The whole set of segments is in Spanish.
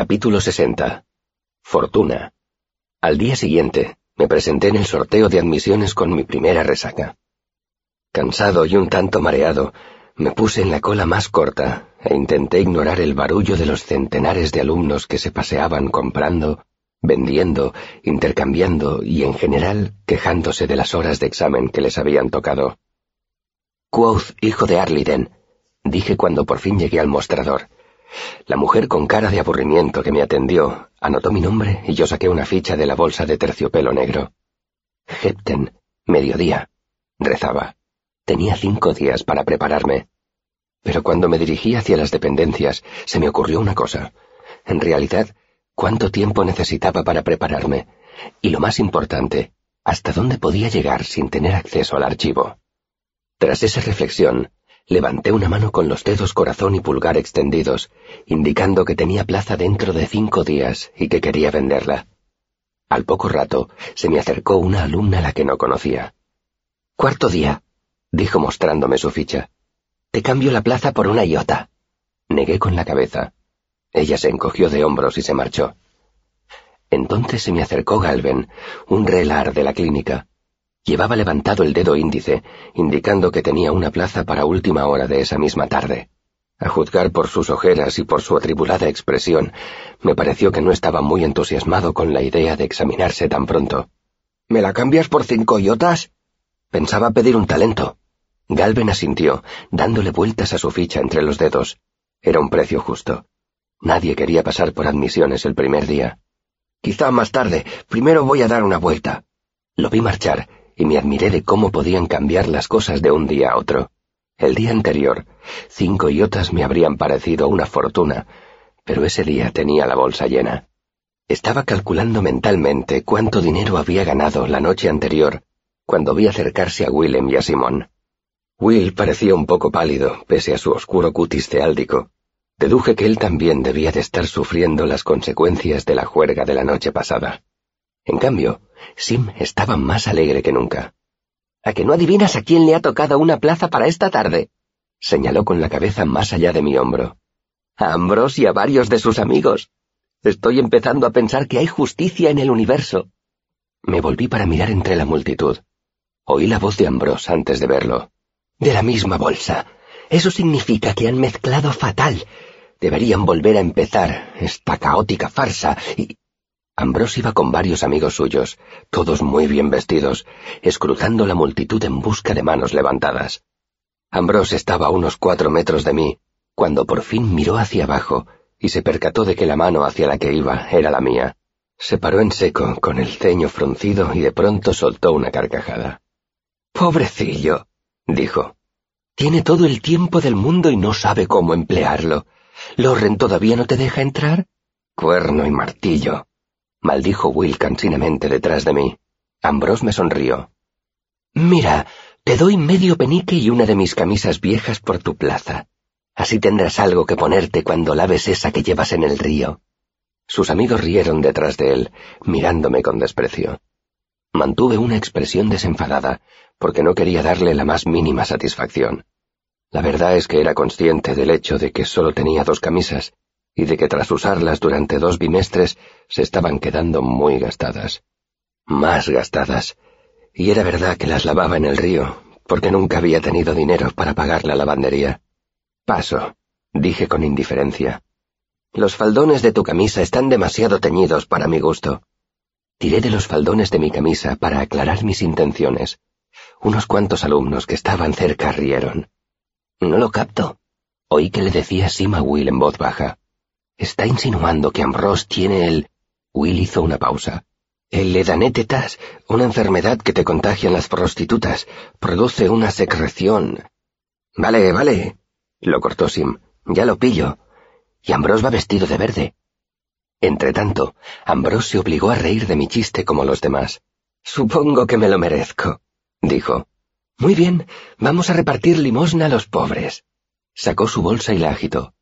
Capítulo 60. Fortuna. Al día siguiente, me presenté en el sorteo de admisiones con mi primera resaca. Cansado y un tanto mareado, me puse en la cola más corta e intenté ignorar el barullo de los centenares de alumnos que se paseaban comprando, vendiendo, intercambiando y en general quejándose de las horas de examen que les habían tocado. Quoth, hijo de Arliden, dije cuando por fin llegué al mostrador. La mujer con cara de aburrimiento que me atendió anotó mi nombre y yo saqué una ficha de la bolsa de terciopelo negro. Hepten, mediodía, rezaba. Tenía cinco días para prepararme. Pero cuando me dirigí hacia las dependencias, se me ocurrió una cosa. En realidad, ¿cuánto tiempo necesitaba para prepararme? Y lo más importante, ¿hasta dónde podía llegar sin tener acceso al archivo? Tras esa reflexión, Levanté una mano con los dedos corazón y pulgar extendidos, indicando que tenía plaza dentro de cinco días y que quería venderla. Al poco rato se me acercó una alumna a la que no conocía. Cuarto día, dijo mostrándome su ficha. Te cambio la plaza por una iota. Negué con la cabeza. Ella se encogió de hombros y se marchó. Entonces se me acercó Galven, un relar de la clínica, Llevaba levantado el dedo índice, indicando que tenía una plaza para última hora de esa misma tarde. A juzgar por sus ojeras y por su atribulada expresión, me pareció que no estaba muy entusiasmado con la idea de examinarse tan pronto. ¿Me la cambias por cinco iotas? Pensaba pedir un talento. Galven asintió, dándole vueltas a su ficha entre los dedos. Era un precio justo. Nadie quería pasar por admisiones el primer día. Quizá más tarde. Primero voy a dar una vuelta. Lo vi marchar, y me admiré de cómo podían cambiar las cosas de un día a otro. El día anterior, cinco iotas me habrían parecido una fortuna, pero ese día tenía la bolsa llena. Estaba calculando mentalmente cuánto dinero había ganado la noche anterior, cuando vi acercarse a Willem y a Simón. Will parecía un poco pálido, pese a su oscuro cutis ceáldico. Deduje que él también debía de estar sufriendo las consecuencias de la juerga de la noche pasada. En cambio, Sim estaba más alegre que nunca. ¿A que no adivinas a quién le ha tocado una plaza para esta tarde? señaló con la cabeza más allá de mi hombro. A Ambrose y a varios de sus amigos. Estoy empezando a pensar que hay justicia en el universo. Me volví para mirar entre la multitud. Oí la voz de Ambrose antes de verlo. De la misma bolsa. Eso significa que han mezclado fatal. Deberían volver a empezar esta caótica farsa y... Ambrose iba con varios amigos suyos, todos muy bien vestidos, escrutando la multitud en busca de manos levantadas. Ambrose estaba a unos cuatro metros de mí, cuando por fin miró hacia abajo y se percató de que la mano hacia la que iba era la mía. Se paró en seco, con el ceño fruncido, y de pronto soltó una carcajada. Pobrecillo, dijo. Tiene todo el tiempo del mundo y no sabe cómo emplearlo. ¿Lorren todavía no te deja entrar? Cuerno y martillo maldijo Will cansinamente detrás de mí. Ambrose me sonrió. Mira, te doy medio penique y una de mis camisas viejas por tu plaza. Así tendrás algo que ponerte cuando laves esa que llevas en el río. Sus amigos rieron detrás de él, mirándome con desprecio. Mantuve una expresión desenfadada, porque no quería darle la más mínima satisfacción. La verdad es que era consciente del hecho de que solo tenía dos camisas, y de que tras usarlas durante dos bimestres se estaban quedando muy gastadas. Más gastadas. Y era verdad que las lavaba en el río, porque nunca había tenido dinero para pagar la lavandería. Paso, dije con indiferencia. Los faldones de tu camisa están demasiado teñidos para mi gusto. Tiré de los faldones de mi camisa para aclarar mis intenciones. Unos cuantos alumnos que estaban cerca rieron. No lo capto. Oí que le decía Sima Will en voz baja. Está insinuando que Ambrose tiene el... Will hizo una pausa. El edanetetas, una enfermedad que te contagian las prostitutas, produce una secreción. Vale, vale, lo cortó Sim. Ya lo pillo. Y Ambrose va vestido de verde. Entretanto, Ambrose se obligó a reír de mi chiste como los demás. Supongo que me lo merezco, dijo. Muy bien, vamos a repartir limosna a los pobres. Sacó su bolsa y la agitó.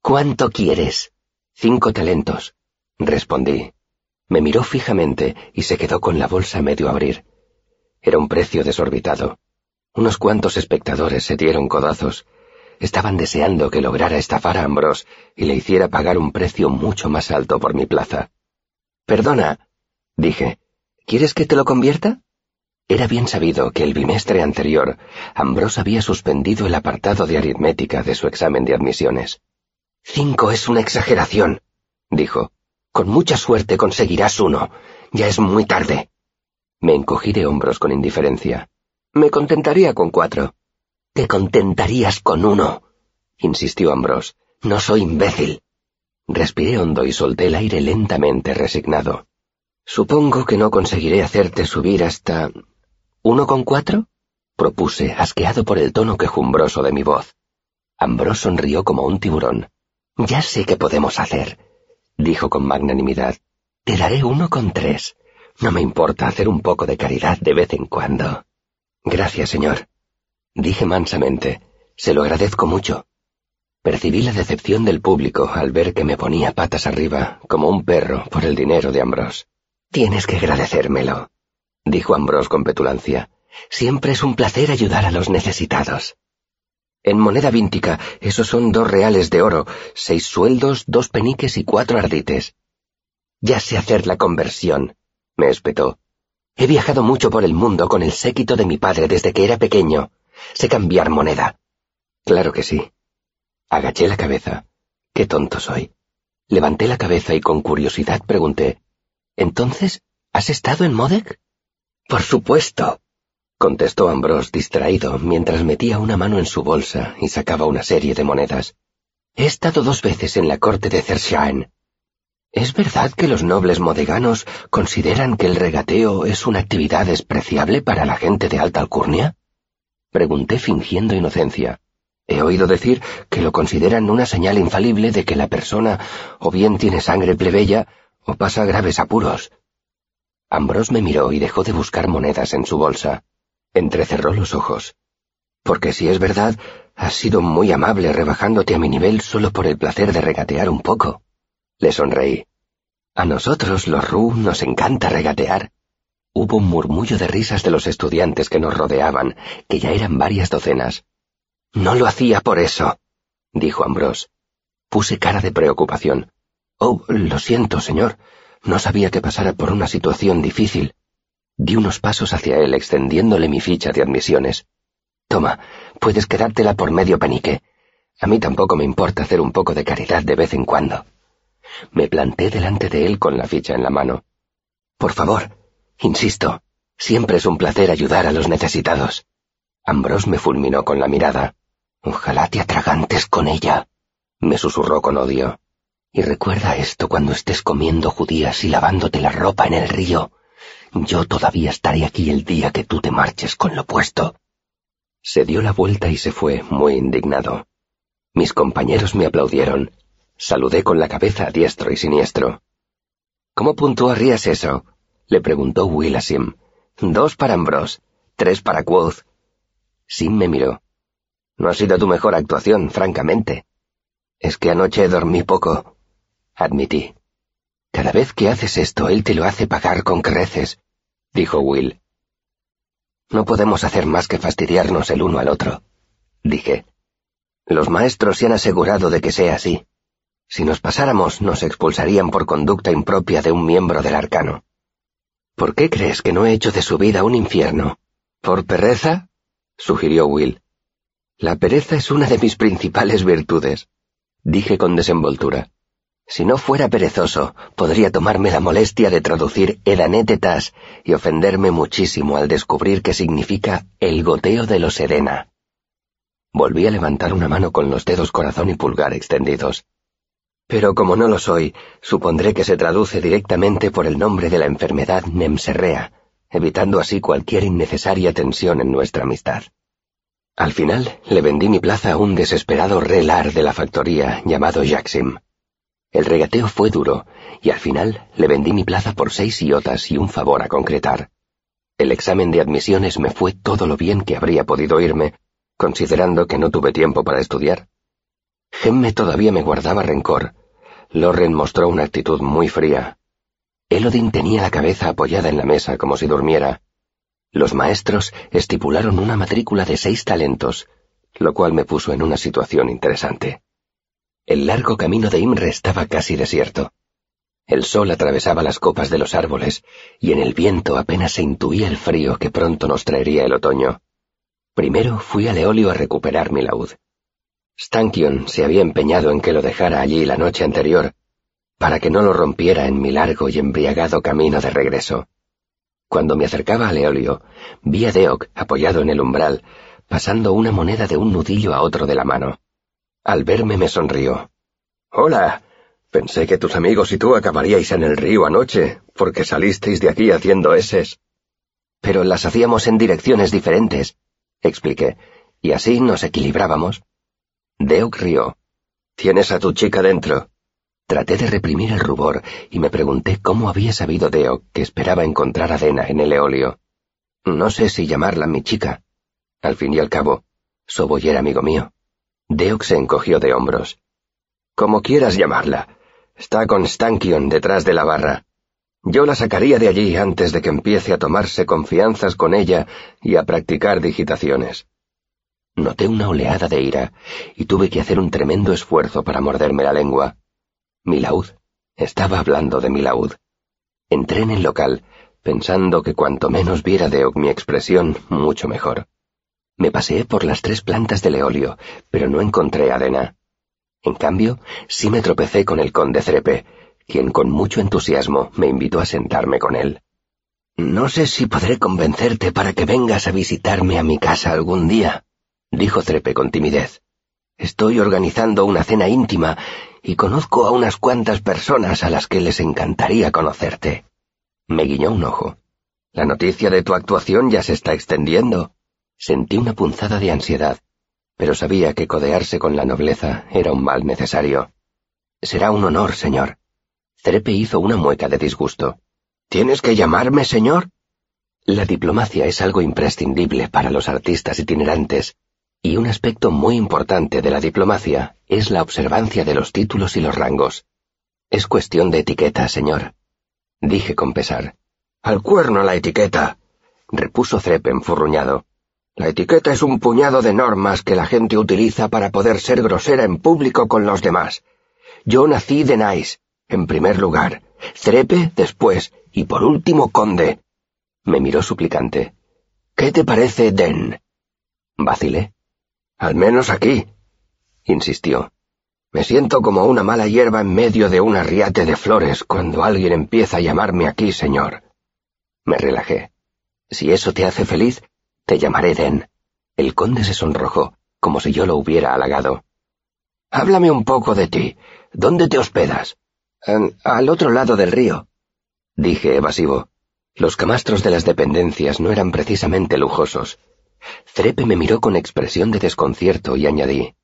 ¿Cuánto quieres? Cinco talentos, respondí. Me miró fijamente y se quedó con la bolsa medio abrir. Era un precio desorbitado. Unos cuantos espectadores se dieron codazos. estaban deseando que lograra estafar a Ambrose y le hiciera pagar un precio mucho más alto por mi plaza. Perdona, dije, ¿quieres que te lo convierta? Era bien sabido que el bimestre anterior Ambrose había suspendido el apartado de aritmética de su examen de admisiones. Cinco es una exageración, dijo. Con mucha suerte conseguirás uno. Ya es muy tarde. Me encogí de hombros con indiferencia. Me contentaría con cuatro. Te contentarías con uno, insistió Ambrose. No soy imbécil. Respiré hondo y solté el aire lentamente resignado. Supongo que no conseguiré hacerte subir hasta... ¿Uno con cuatro? propuse, asqueado por el tono quejumbroso de mi voz. Ambrose sonrió como un tiburón. Ya sé qué podemos hacer, dijo con magnanimidad. Te daré uno con tres. No me importa hacer un poco de caridad de vez en cuando. Gracias, señor. Dije mansamente. Se lo agradezco mucho. Percibí la decepción del público al ver que me ponía patas arriba, como un perro, por el dinero de Ambrose. Tienes que agradecérmelo, dijo Ambrose con petulancia. Siempre es un placer ayudar a los necesitados. En moneda víntica, esos son dos reales de oro, seis sueldos, dos peniques y cuatro ardites. Ya sé hacer la conversión, me espetó. He viajado mucho por el mundo con el séquito de mi padre desde que era pequeño. Sé cambiar moneda. Claro que sí. Agaché la cabeza. Qué tonto soy. Levanté la cabeza y con curiosidad pregunté, ¿Entonces has estado en Modek? Por supuesto, contestó Ambrose distraído mientras metía una mano en su bolsa y sacaba una serie de monedas. He estado dos veces en la corte de Cershaen. ¿Es verdad que los nobles modeganos consideran que el regateo es una actividad despreciable para la gente de alta alcurnia? Pregunté fingiendo inocencia. He oído decir que lo consideran una señal infalible de que la persona o bien tiene sangre plebeya o pasa graves apuros. Ambrose me miró y dejó de buscar monedas en su bolsa. Entrecerró los ojos. Porque si es verdad, has sido muy amable rebajándote a mi nivel solo por el placer de regatear un poco. Le sonreí. A nosotros, los Ru, nos encanta regatear. Hubo un murmullo de risas de los estudiantes que nos rodeaban, que ya eran varias docenas. No lo hacía por eso, dijo Ambrose. Puse cara de preocupación. Oh, lo siento, señor. No sabía que pasara por una situación difícil. Di unos pasos hacia él, extendiéndole mi ficha de admisiones. Toma, puedes quedártela por medio penique. A mí tampoco me importa hacer un poco de caridad de vez en cuando. Me planté delante de él con la ficha en la mano. Por favor, insisto, siempre es un placer ayudar a los necesitados. Ambrose me fulminó con la mirada. Ojalá te atragantes con ella, me susurró con odio. Y recuerda esto cuando estés comiendo judías y lavándote la ropa en el río. Yo todavía estaré aquí el día que tú te marches con lo puesto. Se dio la vuelta y se fue, muy indignado. Mis compañeros me aplaudieron, Saludé con la cabeza a diestro y siniestro. ¿Cómo puntuarías eso? le preguntó Will. Dos para Ambrose, tres para Quoth. Sim me miró. No ha sido tu mejor actuación, francamente. Es que anoche dormí poco, admití. Cada vez que haces esto, él te lo hace pagar con creces, dijo Will. No podemos hacer más que fastidiarnos el uno al otro, dije. Los maestros se han asegurado de que sea así. Si nos pasáramos, nos expulsarían por conducta impropia de un miembro del arcano. ¿Por qué crees que no he hecho de su vida un infierno? ¿Por pereza? sugirió Will. La pereza es una de mis principales virtudes, dije con desenvoltura. Si no fuera perezoso, podría tomarme la molestia de traducir edanetetas y ofenderme muchísimo al descubrir que significa el goteo de los Edena. Volví a levantar una mano con los dedos corazón y pulgar extendidos. Pero como no lo soy, supondré que se traduce directamente por el nombre de la enfermedad Nemserrea, evitando así cualquier innecesaria tensión en nuestra amistad. Al final le vendí mi plaza a un desesperado relar de la factoría llamado Jacksim. El regateo fue duro, y al final le vendí mi plaza por seis iotas y un favor a concretar. El examen de admisiones me fue todo lo bien que habría podido irme, considerando que no tuve tiempo para estudiar. Gemme todavía me guardaba rencor. Loren mostró una actitud muy fría. Elodin tenía la cabeza apoyada en la mesa como si durmiera. Los maestros estipularon una matrícula de seis talentos, lo cual me puso en una situación interesante. El largo camino de Imre estaba casi desierto. El sol atravesaba las copas de los árboles y en el viento apenas se intuía el frío que pronto nos traería el otoño. Primero fui a Leolio a recuperar mi laúd. Stankion se había empeñado en que lo dejara allí la noche anterior, para que no lo rompiera en mi largo y embriagado camino de regreso. Cuando me acercaba a Leolio, vi a Deok apoyado en el umbral, pasando una moneda de un nudillo a otro de la mano. Al verme me sonrió. Hola. Pensé que tus amigos y tú acabaríais en el río anoche, porque salisteis de aquí haciendo eses. Pero las hacíamos en direcciones diferentes, expliqué, y así nos equilibrábamos. Deok rió. ¿Tienes a tu chica dentro? Traté de reprimir el rubor y me pregunté cómo había sabido Deok que esperaba encontrar a Dena en el eolio. No sé si llamarla mi chica. Al fin y al cabo, Soboy era amigo mío. Deok se encogió de hombros. Como quieras llamarla. Está con Stankion detrás de la barra. Yo la sacaría de allí antes de que empiece a tomarse confianzas con ella y a practicar digitaciones. Noté una oleada de ira y tuve que hacer un tremendo esfuerzo para morderme la lengua. Mi laúd. Estaba hablando de mi laúd. Entré en el local, pensando que cuanto menos viera de mi expresión, mucho mejor. Me paseé por las tres plantas del eolio, pero no encontré a Dena. En cambio, sí me tropecé con el conde Crepe, quien con mucho entusiasmo me invitó a sentarme con él. No sé si podré convencerte para que vengas a visitarme a mi casa algún día, dijo Trepe con timidez. Estoy organizando una cena íntima y conozco a unas cuantas personas a las que les encantaría conocerte. Me guiñó un ojo. La noticia de tu actuación ya se está extendiendo. Sentí una punzada de ansiedad, pero sabía que codearse con la nobleza era un mal necesario. Será un honor, señor. Trepe hizo una mueca de disgusto. ¿Tienes que llamarme señor? La diplomacia es algo imprescindible para los artistas itinerantes, y un aspecto muy importante de la diplomacia es la observancia de los títulos y los rangos. Es cuestión de etiqueta, señor. Dije con pesar. Al cuerno la etiqueta, repuso Zrepp enfurruñado. La etiqueta es un puñado de normas que la gente utiliza para poder ser grosera en público con los demás. Yo nací de Nice, en primer lugar, Trepe después, y por último conde. Me miró suplicante. ¿Qué te parece Den? Vacilé. Al menos aquí, insistió. Me siento como una mala hierba en medio de un arriate de flores cuando alguien empieza a llamarme aquí, señor. Me relajé. Si eso te hace feliz, te llamaré Den. El conde se sonrojó, como si yo lo hubiera halagado. Háblame un poco de ti. ¿Dónde te hospedas? al otro lado del río, dije evasivo. Los camastros de las dependencias no eran precisamente lujosos, Trepe me miró con expresión de desconcierto y añadí,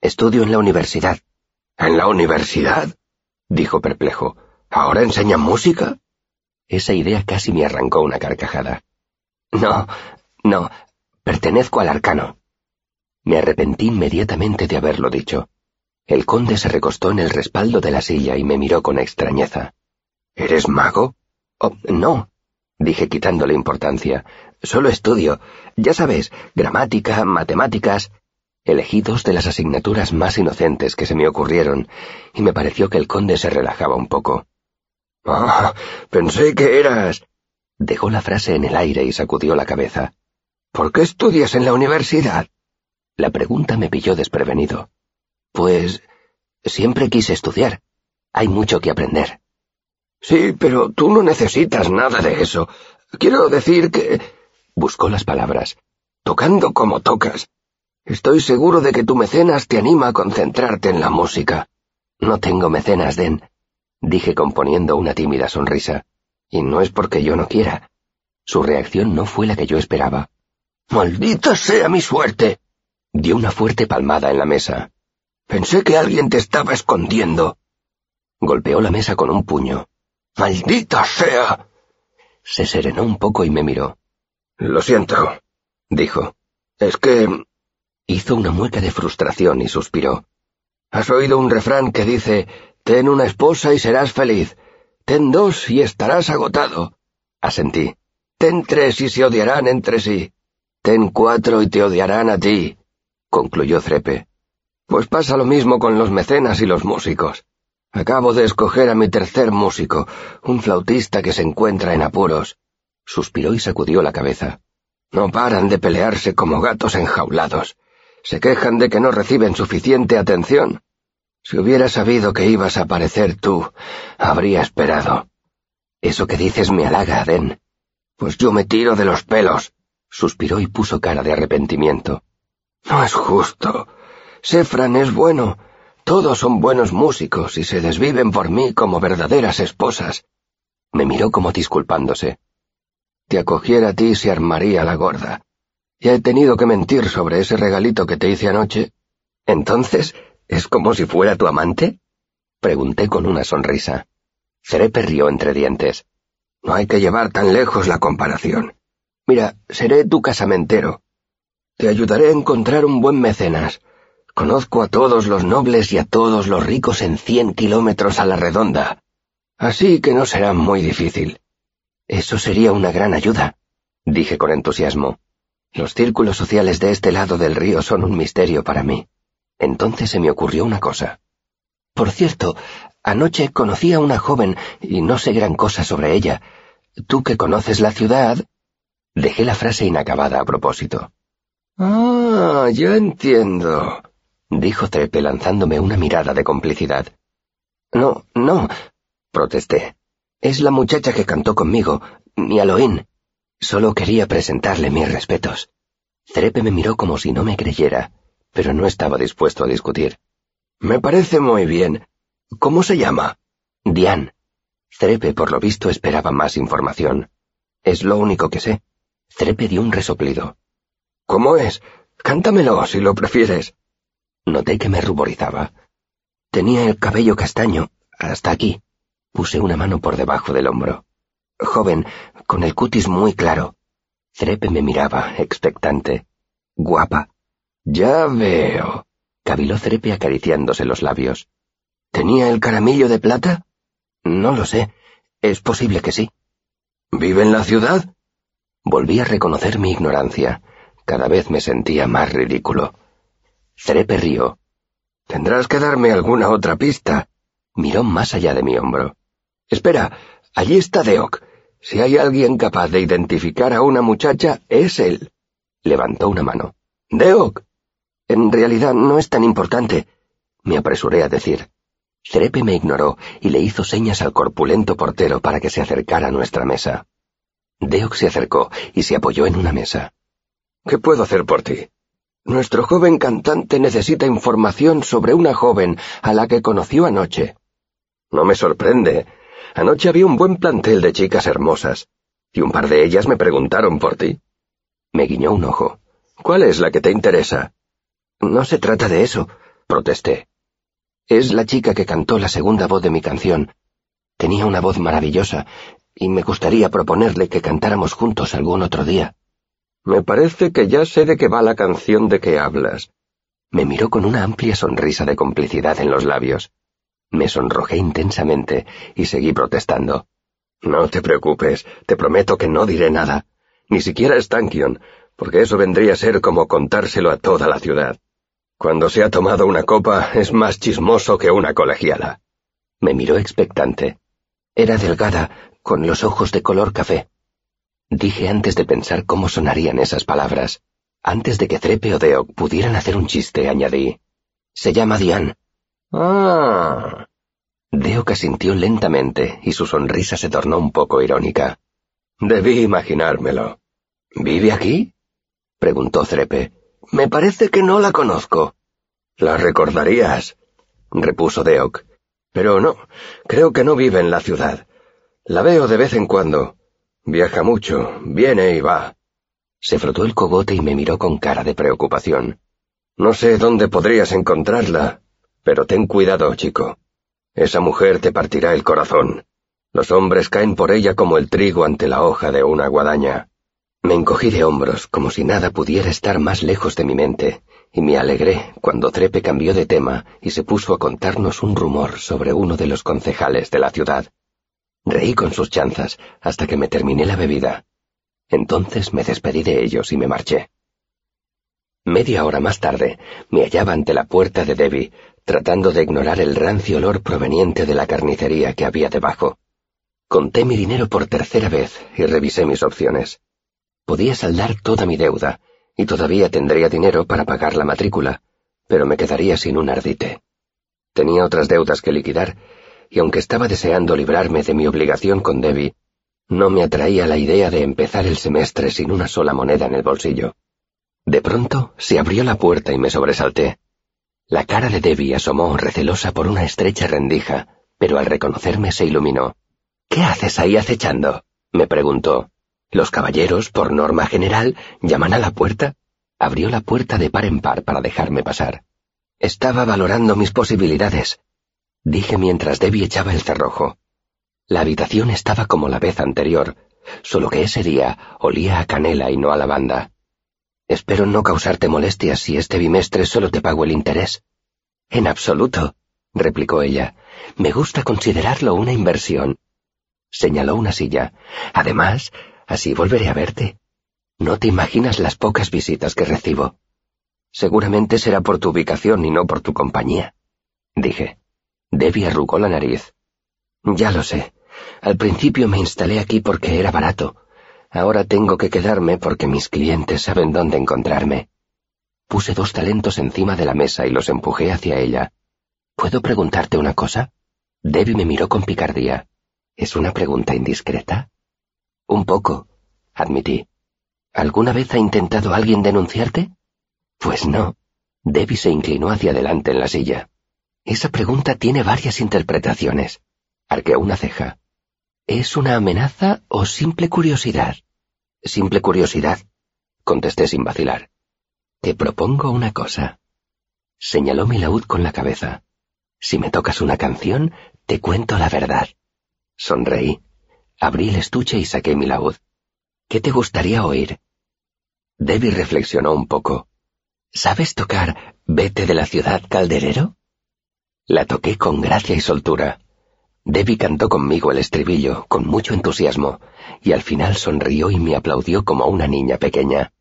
Estudio en la universidad. ¿En la universidad? dijo perplejo. ¿Ahora enseña música? Esa idea casi me arrancó una carcajada. No, no, pertenezco al arcano. Me arrepentí inmediatamente de haberlo dicho. El conde se recostó en el respaldo de la silla y me miró con extrañeza. ¿Eres mago? Oh, no, dije quitándole importancia. Solo estudio, ya sabes, gramática, matemáticas. Elegí dos de las asignaturas más inocentes que se me ocurrieron, y me pareció que el conde se relajaba un poco. Ah, pensé que eras. Dejó la frase en el aire y sacudió la cabeza. ¿Por qué estudias en la universidad? La pregunta me pilló desprevenido. Pues siempre quise estudiar. Hay mucho que aprender. Sí, pero tú no necesitas nada de eso. Quiero decir que... Buscó las palabras. Tocando como tocas. Estoy seguro de que tu mecenas te anima a concentrarte en la música. No tengo mecenas, Den, dije componiendo una tímida sonrisa. Y no es porque yo no quiera. Su reacción no fue la que yo esperaba. Maldita sea mi suerte. Dio una fuerte palmada en la mesa. Pensé que alguien te estaba escondiendo. Golpeó la mesa con un puño. ¡Maldita sea! Se serenó un poco y me miró. Lo siento, dijo. Es que... Hizo una mueca de frustración y suspiró. Has oído un refrán que dice, Ten una esposa y serás feliz. Ten dos y estarás agotado. Asentí. Ten tres y se odiarán entre sí. Ten cuatro y te odiarán a ti. concluyó Trepe. Pues pasa lo mismo con los mecenas y los músicos. Acabo de escoger a mi tercer músico, un flautista que se encuentra en apuros. Suspiró y sacudió la cabeza. No paran de pelearse como gatos enjaulados. Se quejan de que no reciben suficiente atención. Si hubiera sabido que ibas a aparecer tú, habría esperado. Eso que dices me halaga, Aden. Pues yo me tiro de los pelos. Suspiró y puso cara de arrepentimiento. No es justo. Sefran es bueno. Todos son buenos músicos y se desviven por mí como verdaderas esposas. Me miró como disculpándose. Te acogiera a ti se armaría la gorda. Ya he tenido que mentir sobre ese regalito que te hice anoche. Entonces, ¿es como si fuera tu amante? Pregunté con una sonrisa. Cerepe rió entre dientes. No hay que llevar tan lejos la comparación. Mira, seré tu casamentero. Te ayudaré a encontrar un buen mecenas. Conozco a todos los nobles y a todos los ricos en cien kilómetros a la redonda. Así que no será muy difícil. Eso sería una gran ayuda, dije con entusiasmo. Los círculos sociales de este lado del río son un misterio para mí. Entonces se me ocurrió una cosa. Por cierto, anoche conocí a una joven y no sé gran cosa sobre ella. Tú que conoces la ciudad. Dejé la frase inacabada a propósito. Ah, ya entiendo dijo Trepe lanzándome una mirada de complicidad. No, no, protesté. Es la muchacha que cantó conmigo, mi Aloín. Solo quería presentarle mis respetos. Trepe me miró como si no me creyera, pero no estaba dispuesto a discutir. Me parece muy bien. ¿Cómo se llama? Diane. Trepe, por lo visto, esperaba más información. Es lo único que sé. Trepe dio un resoplido. ¿Cómo es? Cántamelo, si lo prefieres. Noté que me ruborizaba. Tenía el cabello castaño, hasta aquí. Puse una mano por debajo del hombro. Joven, con el cutis muy claro. Trepe me miraba, expectante. Guapa. Ya veo. Cabiló Trepe acariciándose los labios. ¿Tenía el caramillo de plata? No lo sé. Es posible que sí. ¿Vive en la ciudad? Volví a reconocer mi ignorancia. Cada vez me sentía más ridículo. Trepe rió. Tendrás que darme alguna otra pista. Miró más allá de mi hombro. Espera, allí está Deok. Si hay alguien capaz de identificar a una muchacha, es él. Levantó una mano. Deok. En realidad no es tan importante, me apresuré a decir. Trepe me ignoró y le hizo señas al corpulento portero para que se acercara a nuestra mesa. Deok se acercó y se apoyó en una mesa. ¿Qué puedo hacer por ti? Nuestro joven cantante necesita información sobre una joven a la que conoció anoche. No me sorprende. Anoche había un buen plantel de chicas hermosas, y un par de ellas me preguntaron por ti. Me guiñó un ojo. ¿Cuál es la que te interesa? No se trata de eso, protesté. Es la chica que cantó la segunda voz de mi canción. Tenía una voz maravillosa, y me gustaría proponerle que cantáramos juntos algún otro día. Me parece que ya sé de qué va la canción de que hablas. Me miró con una amplia sonrisa de complicidad en los labios. Me sonrojé intensamente y seguí protestando. No te preocupes, te prometo que no diré nada, ni siquiera Stankion, porque eso vendría a ser como contárselo a toda la ciudad. Cuando se ha tomado una copa es más chismoso que una colegiala. Me miró expectante. Era delgada, con los ojos de color café. Dije antes de pensar cómo sonarían esas palabras. Antes de que Trepe o Deok pudieran hacer un chiste, añadí. Se llama Diane. Ah. Deok asintió lentamente y su sonrisa se tornó un poco irónica. Debí imaginármelo. ¿Vive aquí? preguntó Trepe. Me parece que no la conozco. La recordarías, repuso Deok. Pero no, creo que no vive en la ciudad. La veo de vez en cuando. Viaja mucho, viene y va. Se frotó el cogote y me miró con cara de preocupación. No sé dónde podrías encontrarla, pero ten cuidado, chico. Esa mujer te partirá el corazón. Los hombres caen por ella como el trigo ante la hoja de una guadaña. Me encogí de hombros, como si nada pudiera estar más lejos de mi mente, y me alegré cuando Trepe cambió de tema y se puso a contarnos un rumor sobre uno de los concejales de la ciudad. Reí con sus chanzas hasta que me terminé la bebida. Entonces me despedí de ellos y me marché. Media hora más tarde, me hallaba ante la puerta de Debbie, tratando de ignorar el rancio olor proveniente de la carnicería que había debajo. Conté mi dinero por tercera vez y revisé mis opciones. Podía saldar toda mi deuda, y todavía tendría dinero para pagar la matrícula, pero me quedaría sin un ardite. Tenía otras deudas que liquidar, y aunque estaba deseando librarme de mi obligación con Debbie, no me atraía la idea de empezar el semestre sin una sola moneda en el bolsillo. De pronto se abrió la puerta y me sobresalté. La cara de Debbie asomó recelosa por una estrecha rendija, pero al reconocerme se iluminó. ¿Qué haces ahí acechando? me preguntó. Los caballeros, por norma general, llaman a la puerta. Abrió la puerta de par en par para dejarme pasar. Estaba valorando mis posibilidades, dije mientras Debbie echaba el cerrojo. La habitación estaba como la vez anterior, solo que ese día olía a canela y no a lavanda. Espero no causarte molestias si este bimestre solo te pago el interés. En absoluto, replicó ella. Me gusta considerarlo una inversión. Señaló una silla. Además, así volveré a verte. No te imaginas las pocas visitas que recibo. Seguramente será por tu ubicación y no por tu compañía, dije. Debbie arrugó la nariz. Ya lo sé. Al principio me instalé aquí porque era barato, Ahora tengo que quedarme porque mis clientes saben dónde encontrarme. Puse dos talentos encima de la mesa y los empujé hacia ella. ¿Puedo preguntarte una cosa? Debbie me miró con picardía. ¿Es una pregunta indiscreta? Un poco, admití. ¿Alguna vez ha intentado alguien denunciarte? Pues no. Debbie se inclinó hacia adelante en la silla. Esa pregunta tiene varias interpretaciones. Arqueó una ceja. ¿Es una amenaza o simple curiosidad? Simple curiosidad, contesté sin vacilar. Te propongo una cosa. Señaló mi laúd con la cabeza. Si me tocas una canción, te cuento la verdad. Sonreí. Abrí el estuche y saqué mi laúd. ¿Qué te gustaría oír? Debbie reflexionó un poco. ¿Sabes tocar Vete de la ciudad calderero? La toqué con gracia y soltura. Debbie cantó conmigo el estribillo con mucho entusiasmo, y al final sonrió y me aplaudió como una niña pequeña.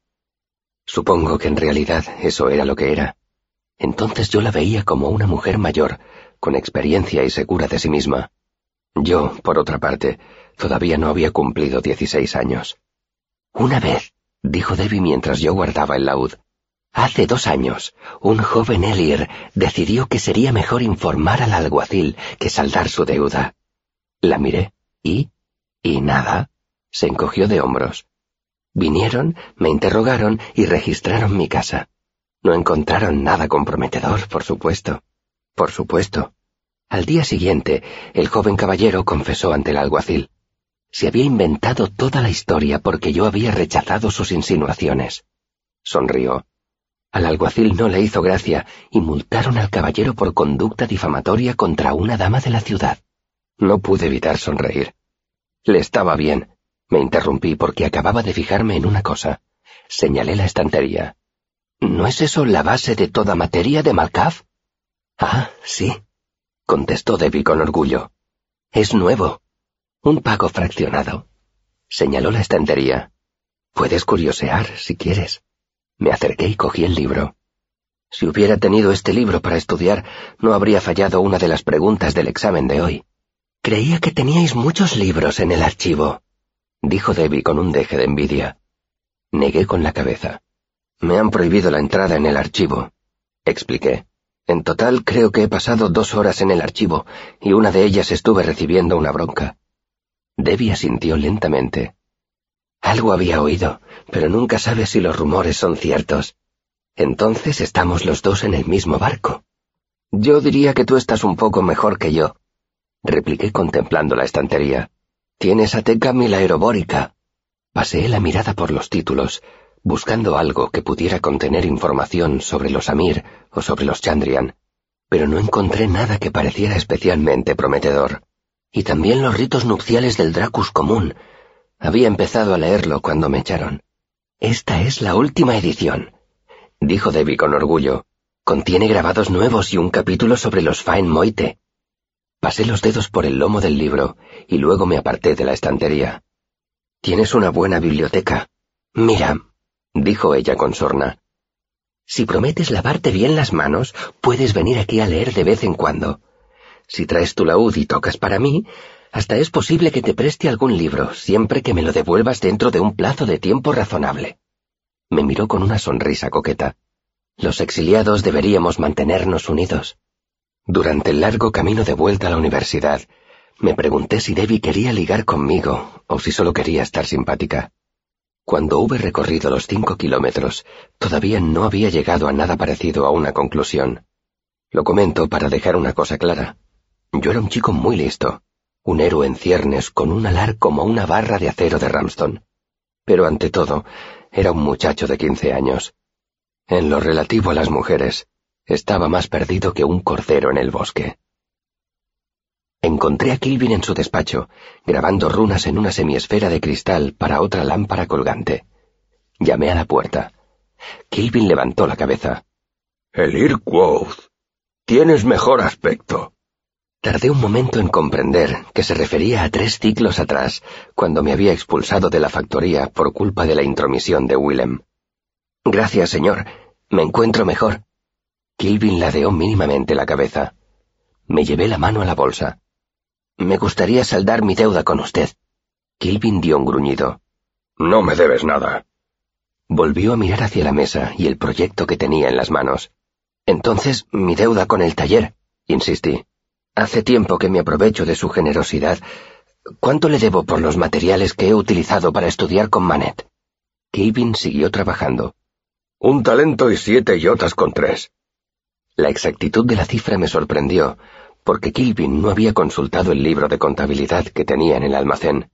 Supongo que en realidad eso era lo que era. Entonces yo la veía como una mujer mayor, con experiencia y segura de sí misma. Yo, por otra parte, todavía no había cumplido dieciséis años. Una vez, dijo Debbie mientras yo guardaba el laúd, Hace dos años, un joven Elier decidió que sería mejor informar al alguacil que saldar su deuda. La miré, y... y nada. Se encogió de hombros. Vinieron, me interrogaron y registraron mi casa. No encontraron nada comprometedor, por supuesto. Por supuesto. Al día siguiente, el joven caballero confesó ante el alguacil. Se había inventado toda la historia porque yo había rechazado sus insinuaciones. Sonrió. Al alguacil no le hizo gracia y multaron al caballero por conducta difamatoria contra una dama de la ciudad. No pude evitar sonreír. Le estaba bien. Me interrumpí porque acababa de fijarme en una cosa. Señalé la estantería. ¿No es eso la base de toda materia de Malcaf? Ah, sí, contestó Debbie con orgullo. Es nuevo. Un pago fraccionado. Señaló la estantería. Puedes curiosear si quieres. Me acerqué y cogí el libro. Si hubiera tenido este libro para estudiar, no habría fallado una de las preguntas del examen de hoy. Creía que teníais muchos libros en el archivo, dijo Debbie con un deje de envidia. Negué con la cabeza. Me han prohibido la entrada en el archivo, expliqué. En total creo que he pasado dos horas en el archivo y una de ellas estuve recibiendo una bronca. Debbie asintió lentamente. Algo había oído, pero nunca sabe si los rumores son ciertos. Entonces estamos los dos en el mismo barco. Yo diría que tú estás un poco mejor que yo, repliqué contemplando la estantería. Tienes a Tecamil aerobórica. Paseé la mirada por los títulos, buscando algo que pudiera contener información sobre los Amir o sobre los Chandrian, pero no encontré nada que pareciera especialmente prometedor. Y también los ritos nupciales del Dracus común, había empezado a leerlo cuando me echaron. Esta es la última edición, dijo Debbie con orgullo. Contiene grabados nuevos y un capítulo sobre los Fain Moite. Pasé los dedos por el lomo del libro y luego me aparté de la estantería. Tienes una buena biblioteca. Mira, dijo ella con sorna. Si prometes lavarte bien las manos, puedes venir aquí a leer de vez en cuando. Si traes tu laúd y tocas para mí, hasta es posible que te preste algún libro, siempre que me lo devuelvas dentro de un plazo de tiempo razonable. Me miró con una sonrisa coqueta. Los exiliados deberíamos mantenernos unidos. Durante el largo camino de vuelta a la universidad, me pregunté si Debbie quería ligar conmigo o si solo quería estar simpática. Cuando hube recorrido los cinco kilómetros, todavía no había llegado a nada parecido a una conclusión. Lo comento para dejar una cosa clara. Yo era un chico muy listo, un héroe en ciernes con un alar como una barra de acero de Ramston. Pero ante todo, era un muchacho de quince años. En lo relativo a las mujeres, estaba más perdido que un cordero en el bosque. Encontré a Kilvin en su despacho, grabando runas en una semiesfera de cristal para otra lámpara colgante. Llamé a la puerta. Kilvin levantó la cabeza. El Irquoth. Tienes mejor aspecto. Tardé un momento en comprender que se refería a tres ciclos atrás, cuando me había expulsado de la factoría por culpa de la intromisión de Willem. Gracias, señor. Me encuentro mejor. Kilvin ladeó mínimamente la cabeza. Me llevé la mano a la bolsa. Me gustaría saldar mi deuda con usted. Kilvin dio un gruñido. No me debes nada. Volvió a mirar hacia la mesa y el proyecto que tenía en las manos. Entonces, mi deuda con el taller, insistí. Hace tiempo que me aprovecho de su generosidad. ¿Cuánto le debo por los materiales que he utilizado para estudiar con Manet? Kilvin siguió trabajando. Un talento y siete yotas con tres. La exactitud de la cifra me sorprendió, porque Kilvin no había consultado el libro de contabilidad que tenía en el almacén.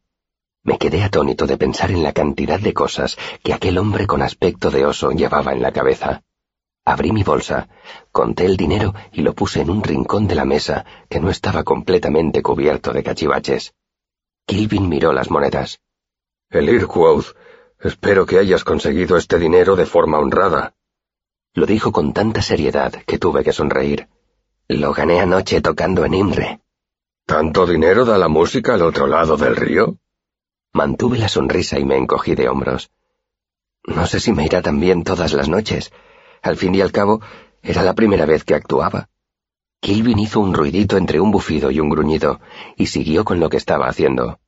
Me quedé atónito de pensar en la cantidad de cosas que aquel hombre con aspecto de oso llevaba en la cabeza. Abrí mi bolsa, conté el dinero y lo puse en un rincón de la mesa que no estaba completamente cubierto de cachivaches. Kilvin miró las monedas. El Irquoth. Espero que hayas conseguido este dinero de forma honrada. Lo dijo con tanta seriedad que tuve que sonreír. Lo gané anoche tocando en Imre. ¿Tanto dinero da la música al otro lado del río? Mantuve la sonrisa y me encogí de hombros. No sé si me irá tan bien todas las noches. Al fin y al cabo, era la primera vez que actuaba. Kilvin hizo un ruidito entre un bufido y un gruñido, y siguió con lo que estaba haciendo.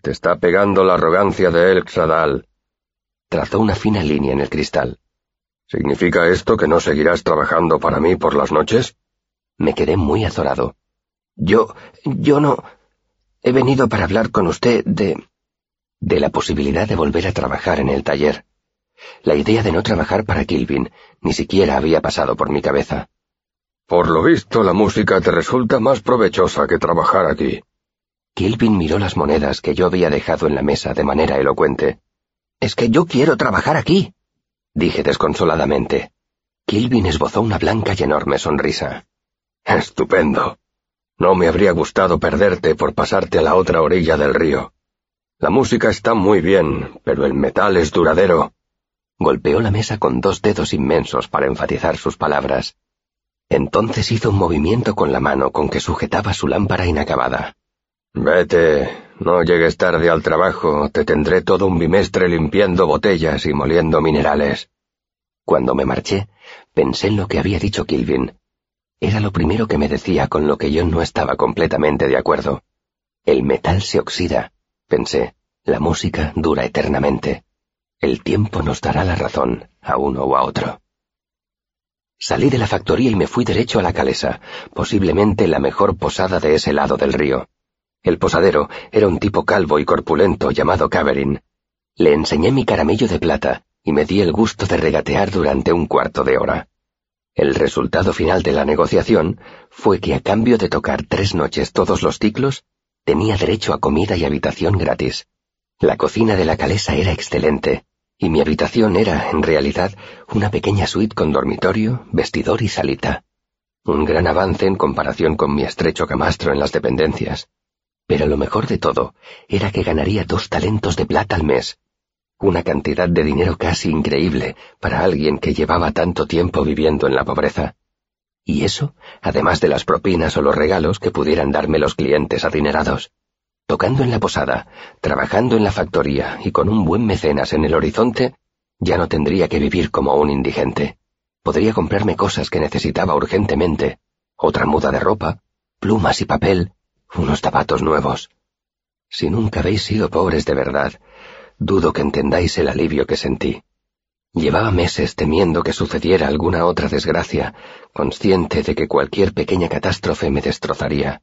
Te está pegando la arrogancia de El Xadal. Trazó una fina línea en el cristal. ¿Significa esto que no seguirás trabajando para mí por las noches? Me quedé muy azorado. Yo... yo no... He venido para hablar con usted de... de la posibilidad de volver a trabajar en el taller. La idea de no trabajar para Kilvin ni siquiera había pasado por mi cabeza. Por lo visto, la música te resulta más provechosa que trabajar aquí. Kilvin miró las monedas que yo había dejado en la mesa de manera elocuente. Es que yo quiero trabajar aquí, dije desconsoladamente. Kilvin esbozó una blanca y enorme sonrisa. Estupendo. No me habría gustado perderte por pasarte a la otra orilla del río. La música está muy bien, pero el metal es duradero. Golpeó la mesa con dos dedos inmensos para enfatizar sus palabras. Entonces hizo un movimiento con la mano con que sujetaba su lámpara inacabada. Vete, no llegues tarde al trabajo, te tendré todo un bimestre limpiando botellas y moliendo minerales. Cuando me marché, pensé en lo que había dicho Kilvin. Era lo primero que me decía con lo que yo no estaba completamente de acuerdo. El metal se oxida, pensé, la música dura eternamente. El tiempo nos dará la razón, a uno o a otro. Salí de la factoría y me fui derecho a la calesa, posiblemente la mejor posada de ese lado del río. El posadero era un tipo calvo y corpulento llamado Caverin. Le enseñé mi caramillo de plata y me di el gusto de regatear durante un cuarto de hora. El resultado final de la negociación fue que a cambio de tocar tres noches todos los ciclos, tenía derecho a comida y habitación gratis. La cocina de la calesa era excelente, y mi habitación era, en realidad, una pequeña suite con dormitorio, vestidor y salita. Un gran avance en comparación con mi estrecho camastro en las dependencias. Pero lo mejor de todo era que ganaría dos talentos de plata al mes, una cantidad de dinero casi increíble para alguien que llevaba tanto tiempo viviendo en la pobreza. Y eso, además de las propinas o los regalos que pudieran darme los clientes adinerados. Tocando en la posada, trabajando en la factoría y con un buen mecenas en el horizonte, ya no tendría que vivir como un indigente. podría comprarme cosas que necesitaba urgentemente, otra muda de ropa, plumas y papel, unos zapatos nuevos. Si nunca habéis sido pobres de verdad, dudo que entendáis el alivio que sentí. Llevaba meses temiendo que sucediera alguna otra desgracia, consciente de que cualquier pequeña catástrofe me destrozaría.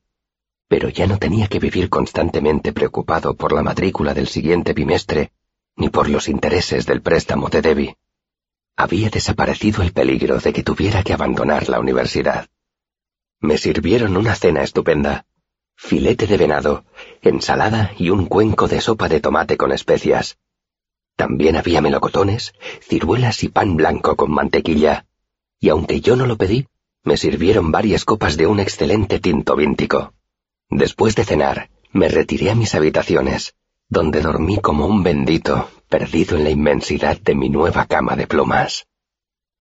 Pero ya no tenía que vivir constantemente preocupado por la matrícula del siguiente bimestre, ni por los intereses del préstamo de Debbie. Había desaparecido el peligro de que tuviera que abandonar la universidad. Me sirvieron una cena estupenda. Filete de venado, ensalada y un cuenco de sopa de tomate con especias. También había melocotones, ciruelas y pan blanco con mantequilla. Y aunque yo no lo pedí, me sirvieron varias copas de un excelente tinto víntico. Después de cenar, me retiré a mis habitaciones, donde dormí como un bendito, perdido en la inmensidad de mi nueva cama de plumas.